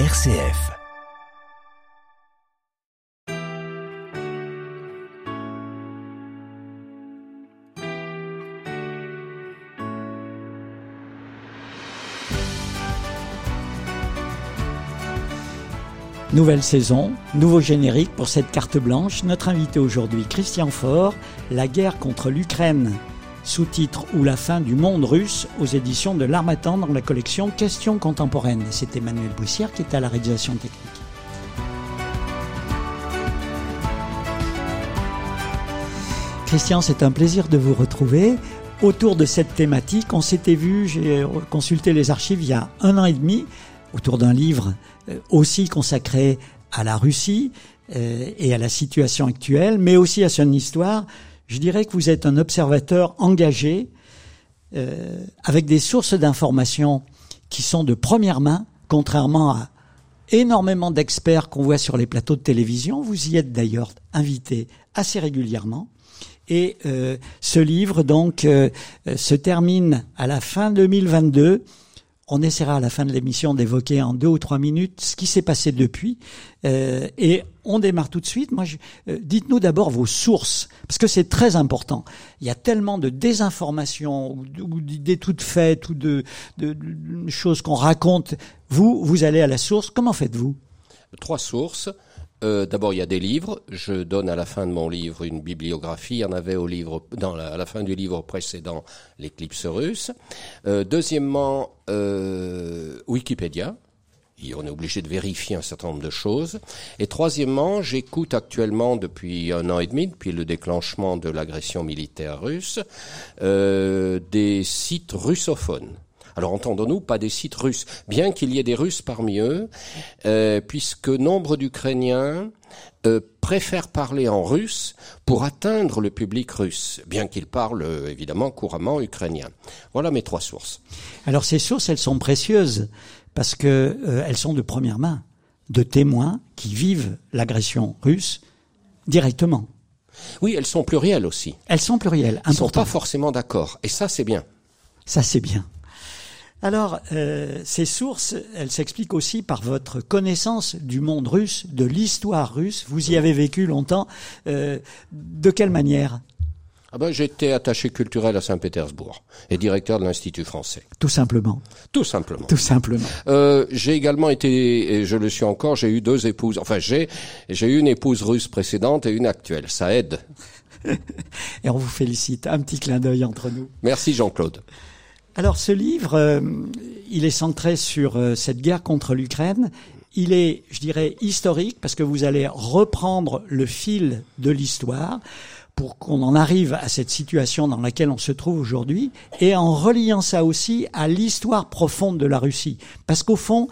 RCF. Nouvelle saison, nouveau générique pour cette carte blanche. Notre invité aujourd'hui, Christian Faure, La guerre contre l'Ukraine, sous-titre ou la fin du monde russe aux éditions de l'Armatan dans la collection Questions contemporaines. C'est Emmanuel Boussière qui est à la réalisation technique. Christian, c'est un plaisir de vous retrouver. Autour de cette thématique, on s'était vu, j'ai consulté les archives il y a un an et demi, autour d'un livre euh, aussi consacré à la Russie euh, et à la situation actuelle, mais aussi à son histoire. Je dirais que vous êtes un observateur engagé, euh, avec des sources d'informations qui sont de première main, contrairement à énormément d'experts qu'on voit sur les plateaux de télévision. Vous y êtes d'ailleurs invité assez régulièrement. Et euh, ce livre donc euh, se termine à la fin 2022. On essaiera à la fin de l'émission d'évoquer en deux ou trois minutes ce qui s'est passé depuis. Euh, et on démarre tout de suite. Moi, je- euh, dites-nous d'abord vos sources, parce que c'est très important. Il y a tellement de désinformation ou, d'idées toutes faites ou de, de- de choses qu'on raconte. Vous, vous allez à la source. Comment faites-vous? Trois sources. Euh, D'abord, il y a des livres. Je donne à la fin de mon livre une bibliographie. Il y en avait au livre, à la fin du livre précédent, l'éclipse russe. Euh, deuxièmement, euh, Wikipédia. On est obligé de vérifier un certain nombre de choses. Et troisièmement, j'écoute actuellement depuis un an et demi, depuis le déclenchement de l'agression militaire russe, des sites russophones. Alors entendons-nous, pas des sites russes, bien qu'il y ait des Russes parmi eux, euh, puisque nombre d'Ukrainiens euh, préfèrent parler en russe pour atteindre le public russe, bien qu'ils parlent euh, évidemment couramment ukrainien. Voilà mes trois sources. Alors ces sources, elles sont précieuses parce que euh, elles sont de première main, de témoins qui vivent l'agression russe directement. Oui, elles sont plurielles aussi. Elles sont plurielles, Ils sont important. pas forcément d'accord, et ça c'est bien. Ça, c'est bien. Alors, euh, ces sources, elles s'expliquent aussi par votre connaissance du monde russe, de l'histoire russe. Vous y avez vécu longtemps. Euh, de quelle manière Ah ben, j'étais attaché culturel à Saint-Pétersbourg et directeur de l'Institut français, Tout simplement. tout simplement. Tout simplement. Euh, j'ai également été, et je le suis encore, j'ai eu deux épouses. Enfin, j'ai j'ai eu une épouse russe précédente et une actuelle. Ça aide. Et on vous félicite. Un petit clin d'œil entre nous. Merci Jean-Claude. Alors ce livre, euh, il est centré sur euh, cette guerre contre l'Ukraine. Il est, je dirais, historique parce que vous allez reprendre le fil de l'histoire pour qu'on en arrive à cette situation dans laquelle on se trouve aujourd'hui et en reliant ça aussi à l'histoire profonde de la Russie. Parce qu'au fond,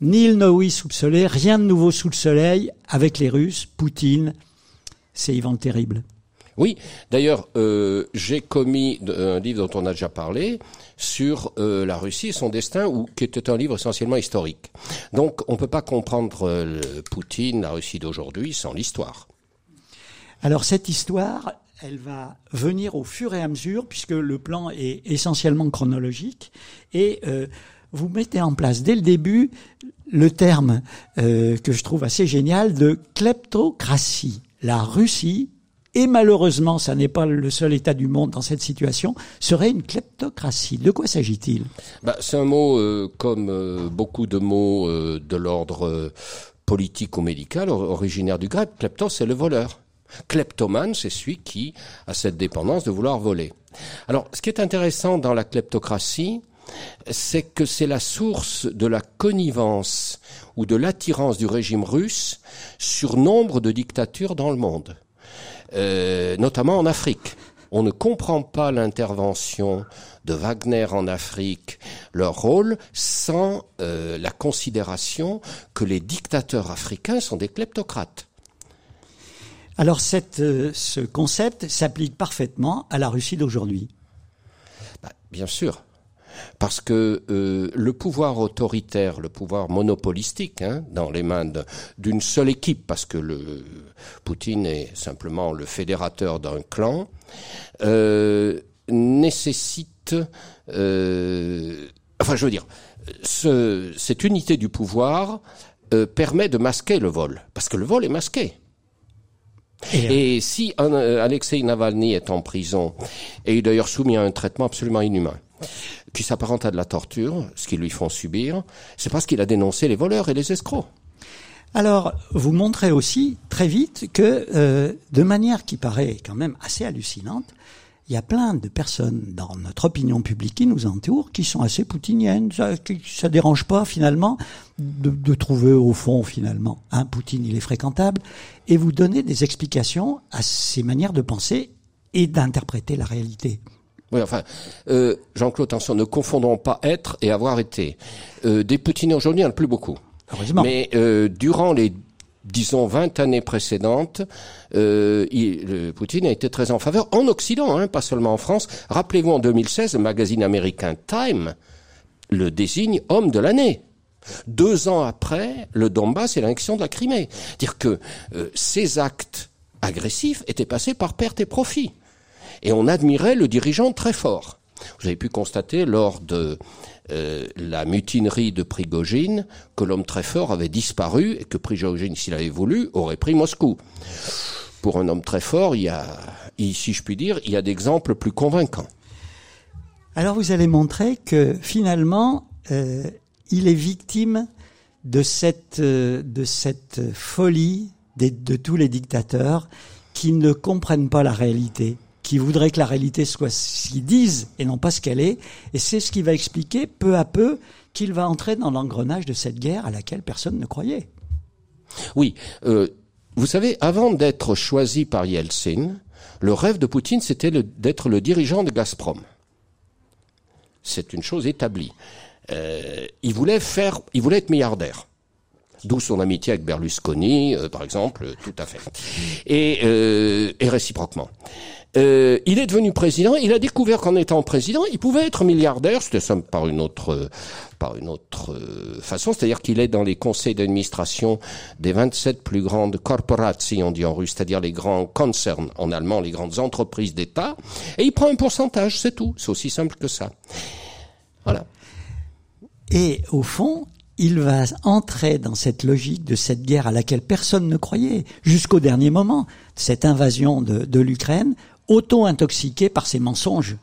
Nil Noï sous le soleil, rien de nouveau sous le soleil avec les Russes, Poutine, c'est Ivan le Terrible. Oui, d'ailleurs, euh, j'ai commis un livre dont on a déjà parlé sur euh, la Russie et son destin, ou qui était un livre essentiellement historique. Donc, on peut pas comprendre euh, le Poutine, la Russie d'aujourd'hui, sans l'histoire. Alors cette histoire, elle va venir au fur et à mesure, puisque le plan est essentiellement chronologique, et vous mettez en place dès le début le terme que je trouve assez génial de kleptocratie. La Russie, et malheureusement ça n'est pas le seul État du monde dans cette situation, serait une kleptocratie. De quoi s'agit-il? Bah, c'est un mot euh, comme euh, beaucoup de mots euh, de l'ordre euh, politique ou médical, or- originaire du grec. Kleptos, c'est le voleur. Kleptomane, c'est celui qui a cette dépendance de vouloir voler. Alors, ce qui est intéressant dans la kleptocratie, c'est que c'est la source de la connivence ou de l'attirance du régime russe sur nombre de dictatures dans le monde, euh, notamment en Afrique. On ne comprend pas l'intervention de Wagner en Afrique, leur rôle, sans euh, la considération que les dictateurs africains sont des kleptocrates. Alors cette, euh, ce concept s'applique parfaitement à la Russie d'aujourd'hui. Bah, bien sûr. Parce que euh, le pouvoir autoritaire, le pouvoir monopolistique, hein, dans les mains d'une seule équipe, parce que le Poutine est simplement le fédérateur d'un clan, euh, nécessite, euh, enfin, je veux dire, ce, cette unité du pouvoir euh, permet de masquer le vol, parce que le vol est masqué. Et, et si un, euh, Alexei Navalny est en prison, et d'ailleurs soumis à un traitement absolument inhumain, qui s'apparente à de la torture, ce qu'ils lui font subir, c'est parce qu'il a dénoncé les voleurs et les escrocs. Alors, vous montrez aussi très vite que, euh, de manière qui paraît quand même assez hallucinante, il y a plein de personnes dans notre opinion publique qui nous entourent qui sont assez poutiniennes. Ça, ça dérange pas finalement de, trouver au fond finalement, hein, Poutine il est fréquentable, et vous donnez des explications à ces manières de penser et d'interpréter la réalité. Oui, enfin, euh, Jean-Claude, attention, ne confondons pas être et avoir été. Euh, des Poutiniens aujourd'hui, il n'y en a plus beaucoup. Heureusement. Mais euh, durant les disons 20 années précédentes, euh, il, le Poutine a été très en faveur en Occident, hein, pas seulement en France. Rappelez-vous en 2016, le magazine américain Time le désigne homme de l'année. Deux ans après, le Donbass et l'annexion de la Crimée. Dire que euh, ces actes agressifs étaient passés par perte et profit. Et on admirait le dirigeant très fort. Vous avez pu constater lors de euh, la mutinerie de Prigogine que l'homme très fort avait disparu et que Prigogine, s'il avait voulu, aurait pris Moscou. Pour un homme très fort, il y a, si je puis dire, il y a d'exemples plus convaincants. Alors vous allez montrer que finalement, euh, il est victime de cette, euh, de cette folie de, de tous les dictateurs qui ne comprennent pas la réalité qui voudraient que la réalité soit ce qu'ils disent et non pas ce qu'elle est. Et c'est ce qui va expliquer peu à peu qu'il va entrer dans l'engrenage de cette guerre à laquelle personne ne croyait. Oui. Euh, vous savez, avant d'être choisi par Yeltsin, le rêve de Poutine, c'était d'être le dirigeant de Gazprom. C'est une chose établie. Euh, il voulait faire, il voulait être milliardaire. D'où son amitié avec Berlusconi, euh, par exemple, tout à fait. Et, euh, et réciproquement. Euh, il est devenu président. Il a découvert qu'en étant président, il pouvait être milliardaire. C'était ça par une autre, par une autre euh, façon. C'est-à-dire qu'il est dans les conseils d'administration des 27 plus grandes corporations, on dit en russe, c'est-à-dire les grands concerns en allemand, les grandes entreprises d'État. Et il prend un pourcentage, c'est tout. C'est aussi simple que ça. Voilà. Et au fond, il va entrer dans cette logique de cette guerre à laquelle personne ne croyait jusqu'au dernier moment, cette invasion de, de l'Ukraine, auto-intoxiqué par ses mensonges.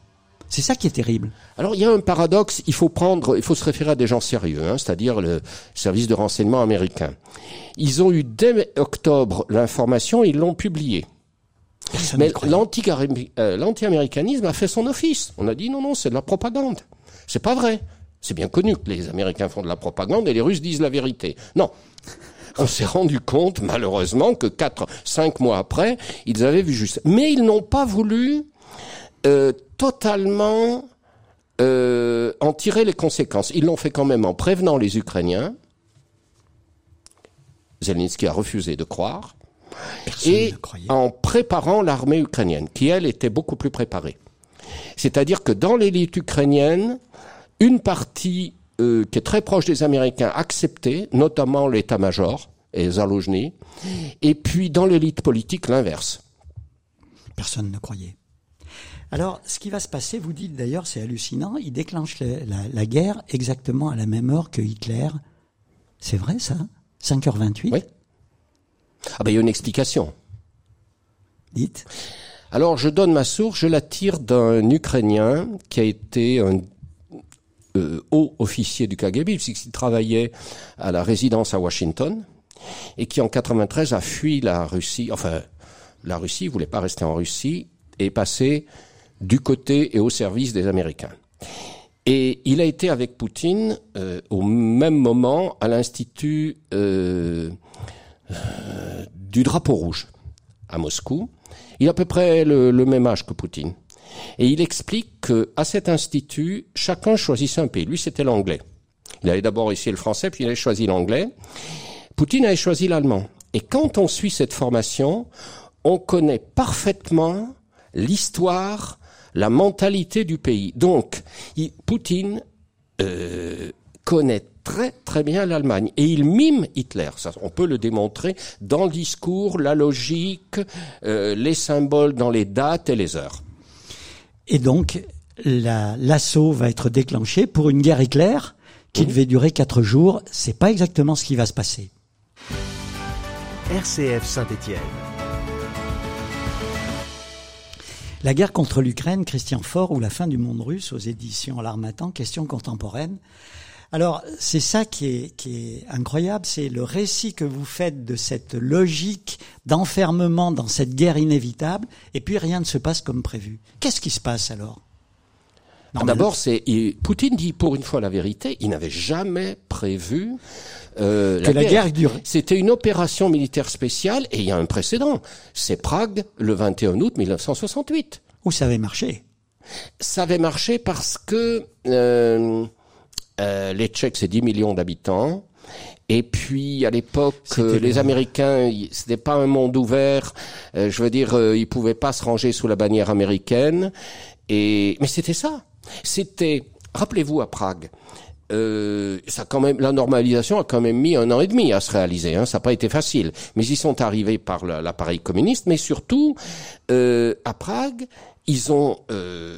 C'est ça qui est terrible. Alors il y a un paradoxe, il faut prendre, il faut se référer à des gens sérieux, hein, c'est-à-dire le service de renseignement américain. Ils ont eu dès octobre l'information, ils l'ont publiée. Mais euh, l'anti-américanisme a fait son office. On a dit non, non, c'est de la propagande. C'est pas vrai. C'est bien connu que les Américains font de la propagande et les Russes disent la vérité. Non. On s'est rendu compte, malheureusement, que quatre, cinq mois après, ils avaient vu juste. Mais ils n'ont pas voulu euh, totalement euh, en tirer les conséquences. Ils l'ont fait quand même en prévenant les Ukrainiens. Zelensky a refusé de croire. Personne et en préparant l'armée ukrainienne, qui elle était beaucoup plus préparée. C'est-à-dire que dans l'élite ukrainienne, une partie euh, qui est très proche des Américains acceptée, notamment l'état-major et Zalojny, et puis dans l'élite politique l'inverse. Personne ne croyait. Alors, ce qui va se passer, vous dites d'ailleurs, c'est hallucinant, il déclenche la, la, la, guerre exactement à la même heure que Hitler. C'est vrai ça? 5h28 Oui. Ah ben il y a une explication. Dites. Alors je donne ma source, je la tire d'un Ukrainien qui a été un euh, haut officier du KGB, puisqu'il travaillait à la résidence à Washington, et qui en 93 a fui la Russie, enfin la Russie, voulait pas rester en Russie, et passé du côté et au service des Américains. Et il a été avec Poutine euh, au même moment à l'Institut euh, euh, du drapeau rouge à Moscou. Il a à peu près le même âge que Poutine. Et il explique que à cet institut, chacun choisissait un pays. Lui, c'était l'anglais. Il avait d'abord essayé le français, puis il avait choisi l'anglais. Poutine avait choisi l'allemand. Et quand on suit cette formation, on connaît parfaitement l'histoire, la mentalité du pays. Donc, Poutine euh, connaît très très bien l'Allemagne et il mime Hitler. On peut le démontrer dans le discours, la logique, euh, les symboles dans les dates et les heures. Et donc, l'assaut va être déclenché pour une guerre éclair qui devait durer quatre jours. C'est pas exactement ce qui va se passer. RCF Saint-Étienne. La guerre contre l'Ukraine, Christian Faure ou la fin du monde russe aux éditions L'Armatan, question contemporaine. Alors, c'est ça qui est, qui est incroyable, c'est le récit que vous faites de cette logique d'enfermement dans cette guerre inévitable, et puis rien ne se passe comme prévu. Qu'est-ce qui se passe alors? D'abord, c'est Poutine dit pour une fois la vérité. Il n'avait jamais prévu euh, que la, guerre, dure. C'était une opération militaire spéciale et il y a un précédent. C'est Prague le 21 août 1968. Où ça avait marché? Ça avait marché parce que euh, euh, les Tchèques, c'est 10 millions d'habitants. Et puis à l'époque, euh, les Américains, c'était pas un monde ouvert. Euh, je veux dire, euh, ils pouvaient pas se ranger sous la bannière américaine. Et mais c'était ça. C'était, rappelez-vous à Prague, euh, ça quand même, la normalisation a quand même mis un an et demi à se réaliser. Hein, ça n'a pas été facile, mais ils sont arrivés par l'appareil communiste. Mais surtout, euh, à Prague, ils ont euh,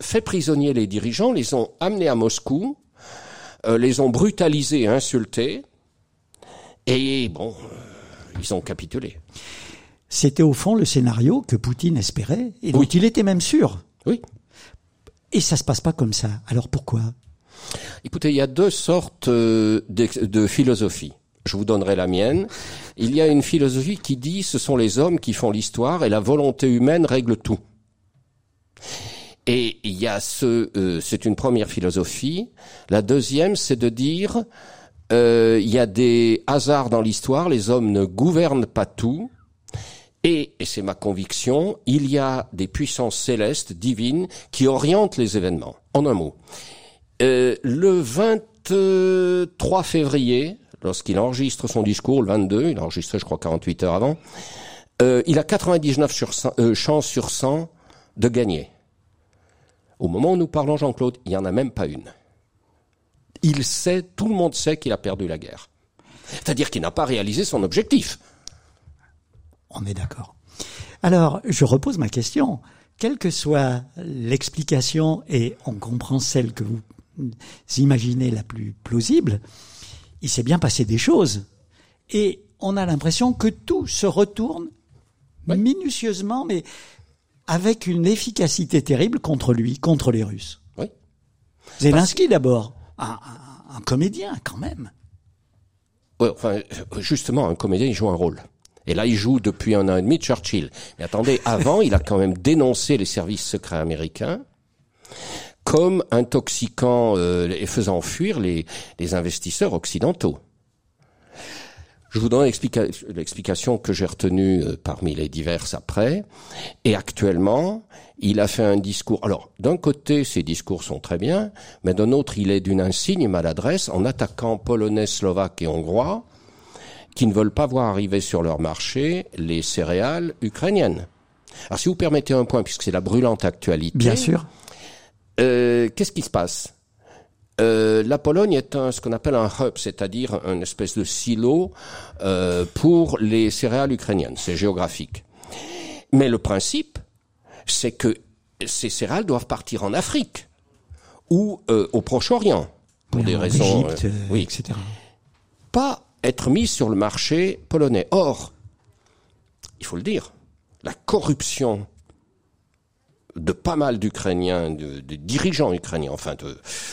fait prisonnier les dirigeants, les ont amenés à Moscou, euh, les ont brutalisés, insultés, et bon, euh, ils ont capitulé. C'était au fond le scénario que Poutine espérait et dont il était même sûr. Oui. Et ça se passe pas comme ça. Alors pourquoi? Écoutez, il y a deux sortes euh, de, de philosophie. Je vous donnerai la mienne. Il y a une philosophie qui dit ce sont les hommes qui font l'histoire et la volonté humaine règle tout. Et il y a ce, euh, c'est une première philosophie. La deuxième, c'est de dire euh, il y a des hasards dans l'histoire. Les hommes ne gouvernent pas tout. Et, et c'est ma conviction, il y a des puissances célestes, divines, qui orientent les événements. En un mot. Euh, le 23 février, lorsqu'il enregistre son discours, le 22, il enregistré je crois 48 heures avant, euh, il a 99 sur 100, euh, chances sur 100 de gagner. Au moment où nous parlons, Jean-Claude, il n'y en a même pas une. Il sait, tout le monde sait qu'il a perdu la guerre. C'est-à-dire qu'il n'a pas réalisé son objectif. On est d'accord. Alors, je repose ma question. Quelle que soit l'explication, et on comprend celle que vous imaginez la plus plausible, il s'est bien passé des choses. Et on a l'impression que tout se retourne oui. minutieusement, mais avec une efficacité terrible contre lui, contre les Russes. Oui. Zelensky d'abord, un, un, un, comédien quand même. Oui, enfin, justement, un comédien, il joue un rôle. Et là, il joue depuis un an et demi Churchill. Mais attendez, avant, il a quand même dénoncé les services secrets américains comme intoxiquant euh, et faisant fuir les, les investisseurs occidentaux. Je vous donne l'explication que j'ai retenue euh, parmi les diverses après. Et actuellement, il a fait un discours. Alors, d'un côté, ses discours sont très bien, mais d'un autre, il est d'une insigne maladresse en attaquant Polonais, Slovaques et Hongrois qui ne veulent pas voir arriver sur leur marché les céréales ukrainiennes. Alors, si vous permettez un point, puisque c'est la brûlante actualité. Bien sûr. Euh, Qu'est-ce qui se passe? Euh, la Pologne est un, ce qu'on appelle un hub, c'est-à-dire une espèce de silo euh, pour les céréales ukrainiennes. C'est géographique. Mais le principe, c'est que ces céréales doivent partir en Afrique ou euh, au Proche-Orient pour oui, des raisons, Égypte, oui, etc. Pas être mises sur le marché polonais. Or, il faut le dire, la corruption de pas mal d'Ukrainiens, de, dirigeants ukrainiens, enfin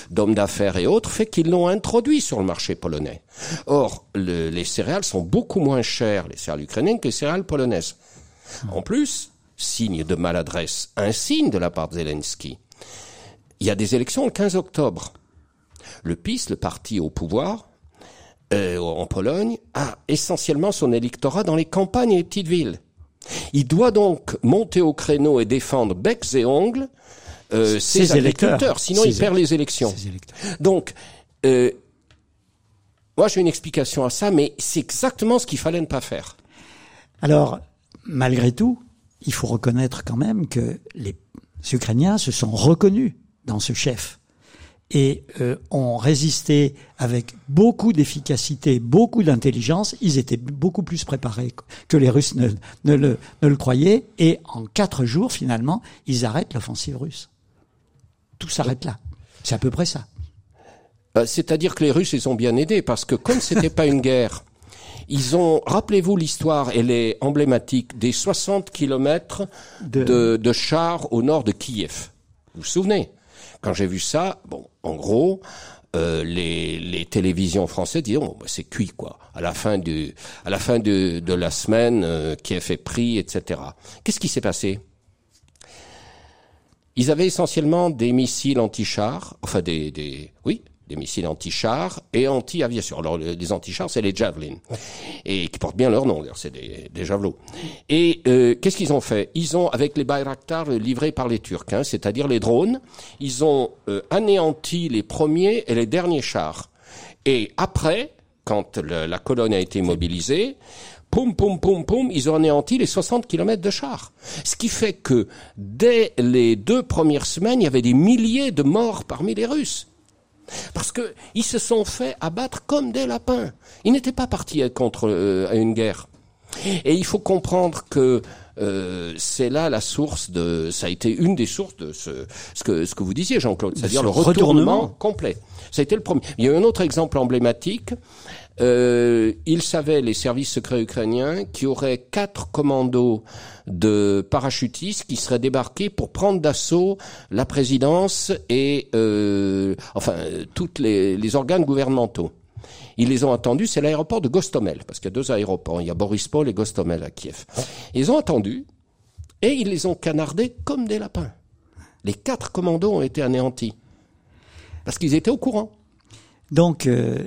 d'hommes d'affaires et autres, fait qu'ils l'ont introduit sur le marché polonais. Or, le, les céréales sont beaucoup moins chères, les céréales ukrainiennes, que les céréales polonaises. En plus, signe de maladresse, un signe de la part de Zelensky. Il y a des élections le 15 octobre. Le PiS, le parti au pouvoir, euh, en Pologne, a essentiellement son électorat dans les campagnes et les petites villes. Il doit donc monter au créneau et défendre becs et ongles euh, ses, ses agriculteurs, sinon ses il perd les élections. Donc, euh, moi j'ai une explication à ça, mais c'est exactement ce qu'il fallait ne pas faire. Alors, malgré tout, il faut reconnaître quand même que les Ukrainiens se sont reconnus dans ce chef et euh, ont résisté avec beaucoup d'efficacité, beaucoup d'intelligence. Ils étaient beaucoup plus préparés que les Russes ne, ne, le, ne, le, croyaient. Et en quatre jours, finalement, ils arrêtent l'offensive russe. Tout s'arrête là. C'est à peu près ça. Euh, C'est-à-dire que les Russes, ils ont bien aidé, parce que comme c'était pas une guerre, ils ont, rappelez-vous l'histoire, elle est emblématique, des 60 kilomètres De- de, de chars au nord de Kiev. Vous vous souvenez? Quand j'ai vu ça, bon, en gros, euh, les, télévisions françaises disaient, c'est cuit, quoi. À la fin du, à la fin de, la semaine, euh, Kiev est pris, etc. Qu'est-ce qui s'est passé? Ils avaient essentiellement des missiles anti-chars, enfin des, des, oui, des missiles anti-chars et anti-aviation. Alors les les anti-chars, c'est les Javelin, et qui portent bien leur nom. C'est des, javelots. Et euh, qu'est-ce qu'ils ont fait? Ils ont, avec les Bayraktar livrés par les Turcs, hein, c'est-à-dire les drones, ils ont euh, anéanti les premiers et les derniers chars. Et après, quand la colonne a été mobilisée, poum, poum, poum, poum, ils ont anéanti les 60 kilomètres de chars. Ce qui fait que dès les deux premières semaines, il y avait des milliers de morts parmi les Russes. Parce que ils se sont fait abattre comme des lapins. Ils n'étaient pas partis contre euh, à une guerre. Et il faut comprendre que euh, c'est là la source de, ça a été une des sources de ce, ce que ce que vous disiez, Jean-Claude, c'est-à-dire ce le retournement, retournement. complet. Ça a été le premier. Il y a eu un autre exemple emblématique. Euh, ils savaient, les services secrets ukrainiens, qu'il y aurait quatre commandos de parachutistes qui seraient débarqués pour prendre d'assaut la présidence et euh, enfin toutes les, les organes gouvernementaux. Ils les ont attendus, c'est l'aéroport de Gostomel, parce qu'il y a deux aéroports, il y a Borispol et Gostomel à Kiev. Ils ont attendu et ils les ont canardés comme des lapins. Les quatre commandos ont été anéantis parce qu'ils étaient au courant. Donc, euh,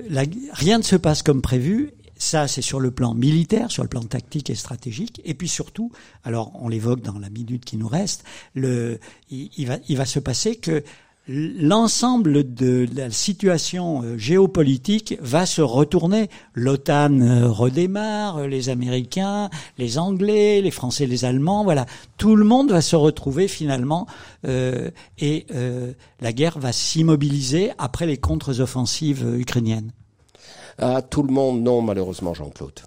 rien ne se passe comme prévu. Ça, c'est sur le plan militaire, sur le plan tactique et stratégique. Et puis surtout, alors on l'évoque dans la minute qui nous reste, le, il va, il va se passer que l'ensemble de la situation euh, géopolitique va se retourner. L'OTAN euh, redémarre, euh, les Américains, les Anglais, les Français, les Allemands, voilà, tout le monde va se retrouver finalement euh, et euh, la guerre va s'immobiliser après les contre-offensives ukrainiennes. Ah, tout le monde, non, malheureusement, Jean-Claude.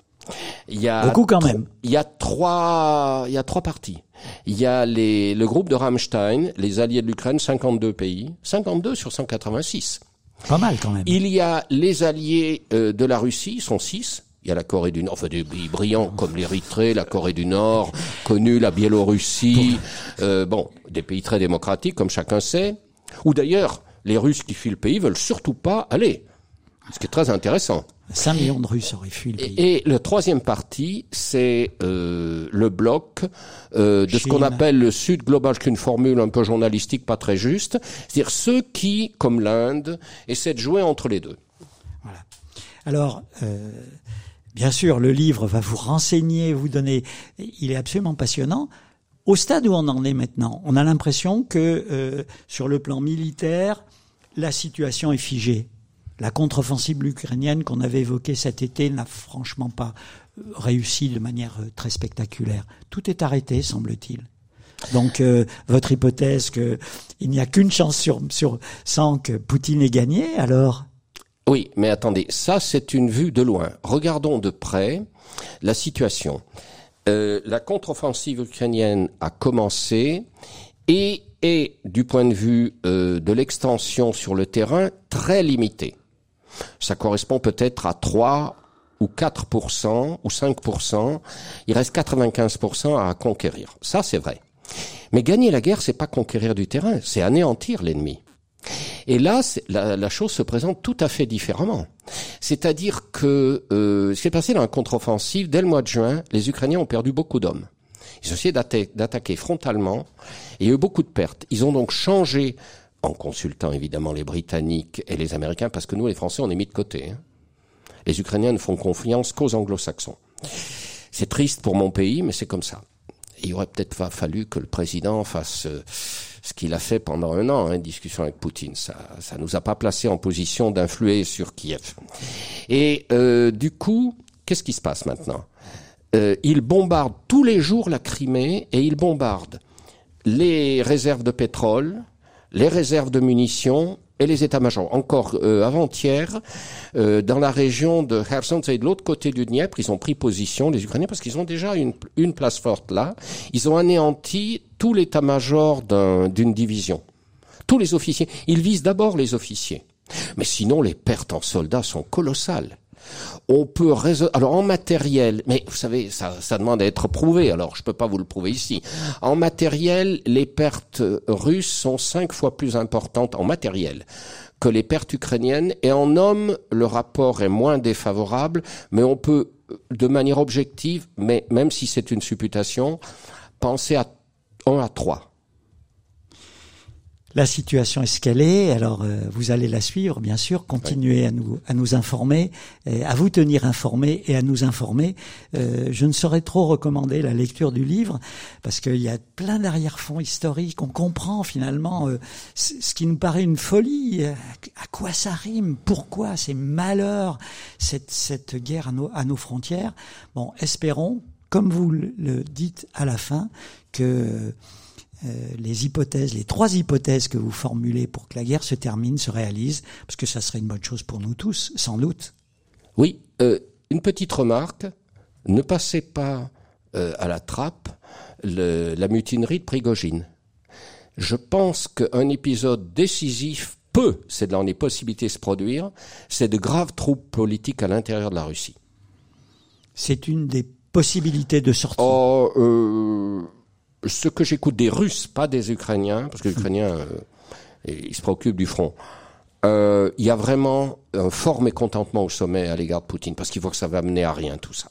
Il y a Beaucoup quand même. Il y a trois, il y a trois parties. Il y a les, le groupe de Rammstein, les alliés de l'Ukraine, 52 pays, 52 sur 186. Pas mal quand même. Il y a les alliés euh, de la Russie, ils sont six. Il y a la Corée du Nord, enfin des pays brillants comme l'Érythrée, la Corée du Nord, connue la Biélorussie, euh, bon, des pays très démocratiques comme chacun sait. Ou d'ailleurs, les Russes qui fuient le pays veulent surtout pas aller. Ce qui est très intéressant. 5 millions de Russes auraient fui le pays. Et, et le troisième parti, c'est euh, le bloc euh, de ce qu'on appelle le Sud global, c'est une formule un peu journalistique, pas très juste. C'est-à-dire ceux qui, comme l'Inde, essaient de jouer entre les deux. Voilà. Alors, euh, bien sûr, le livre va vous renseigner, vous donner. Il est absolument passionnant. Au stade où on en est maintenant, on a l'impression que euh, sur le plan militaire, la situation est figée. La contre-offensive ukrainienne qu'on avait évoquée cet été n'a franchement pas euh, réussi de manière euh, très spectaculaire. Tout est arrêté, semble-t-il. Donc, euh, votre hypothèse que il n'y a qu'une chance sur, sur 100 que Poutine ait gagné, alors? Oui, mais attendez, ça c'est une vue de loin. Regardons de près la situation. La contre-offensive ukrainienne a commencé et est, du point de vue de l'extension sur le terrain, très limitée. Ça correspond peut-être à 3 ou 4% ou 5%. Il reste 95% à conquérir. Ça, c'est vrai. Mais gagner la guerre, c'est pas conquérir du terrain, c'est anéantir l'ennemi. Et là, la, la chose se présente tout à fait différemment. C'est-à-dire que euh, ce qui est passé dans la contre-offensive, dès le mois de juin, les Ukrainiens ont perdu beaucoup d'hommes. Ils ont essayé d'atta- d'attaquer frontalement et il y a eu beaucoup de pertes. Ils ont donc changé, en consultant évidemment les Britanniques et les Américains, parce que nous, les Français, on est mis de côté. hein. Les Ukrainiens ne font confiance qu'aux Anglo-Saxons. C'est triste pour mon pays, mais c'est comme ça. Il aurait peut-être fa- fallu que le président fasse euh, ce qu'il a fait pendant un an, hein, discussion avec Poutine. Ça, ça nous a pas placé en position d'influer sur Kiev. Et euh, du coup, qu'est-ce qui se passe maintenant? Euh, Il bombarde tous les jours la Crimée et il bombarde les réserves de pétrole, les réserves de munitions et les états-majors. Encore euh, avant-hier, euh, dans la région de Kherson, c'est de l'autre côté du Dniepr, ils ont pris position, les Ukrainiens, parce qu'ils ont déjà une, place forte là. Ils ont anéanti tout l'état-major d'un- d'une division. Tous les officiers. Ils visent d'abord les officiers. Mais sinon, les pertes en soldats sont colossales. On peut résoudre. Alors en matériel, mais vous savez, ça, demande à être prouvé. Alors je peux pas vous le prouver ici. En matériel, les pertes russes sont cinq fois plus importantes en matériel que les pertes ukrainiennes. Et en hommes, le rapport est moins défavorable, mais on peut, de manière objective, mais même si c'est une supputation, penser à 1 à 3. La situation est ce qu'elle est, alors euh, vous allez la suivre, bien sûr, continuer à nous à nous informer, à vous tenir informés et à nous informer. Euh, je ne saurais trop recommander la lecture du livre parce qu'il y a plein d'arrière-fonds historiques. On comprend finalement euh, ce qui nous paraît une folie. À quoi ça rime Pourquoi ces malheurs Cette cette guerre à nos à nos frontières. Bon, espérons, comme vous le dites à la fin, que euh, les hypothèses, les trois hypothèses que vous formulez pour que la guerre se termine, se réalisent, parce que ça serait une bonne chose pour nous tous, sans doute. Oui, euh, une petite remarque, ne passez pas euh, à la trappe la mutinerie de Prigogine. Je pense qu'un épisode décisif peut, c'est dans les possibilités se produire, c'est de graves troubles politiques à l'intérieur de la Russie. C'est une des possibilités de sortie. Oh, euh, ce que j'écoute des Russes, pas des Ukrainiens, parce que les Ukrainiens, euh, ils se préoccupent du front. Euh, il y a vraiment un fort mécontentement au sommet à l'égard de Poutine, parce qu'il voit que ça va mener à rien tout ça.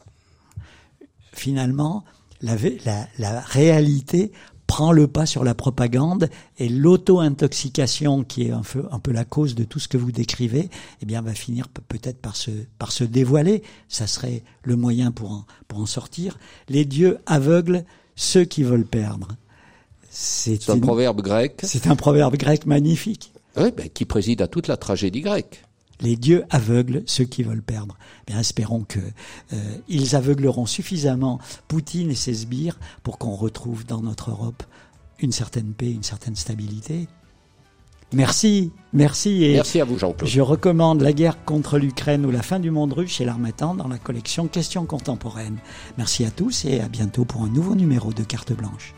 Finalement, la, réalité prend le pas sur la propagande et l'auto-intoxication qui est un peu, la cause de tout ce que vous décrivez, eh bien, va finir peut-être par se, par se dévoiler. Ça serait le moyen pour en, pour en sortir. Les dieux aveugles ceux qui veulent perdre. C'est un proverbe grec. C'est un proverbe grec magnifique. Oui, ben, qui préside à toute la tragédie grecque. Les dieux aveuglent ceux qui veulent perdre. Bien, espérons que euh, ils aveugleront suffisamment Poutine et ses sbires pour qu'on retrouve dans notre Europe une certaine paix, une certaine stabilité. Merci, merci. Et merci à vous, Jean-Claude. Je recommande La guerre contre l'Ukraine ou La fin du monde russe chez l'Armatan dans la collection Questions contemporaines. Merci à tous et à bientôt pour un nouveau numéro de Carte Blanche.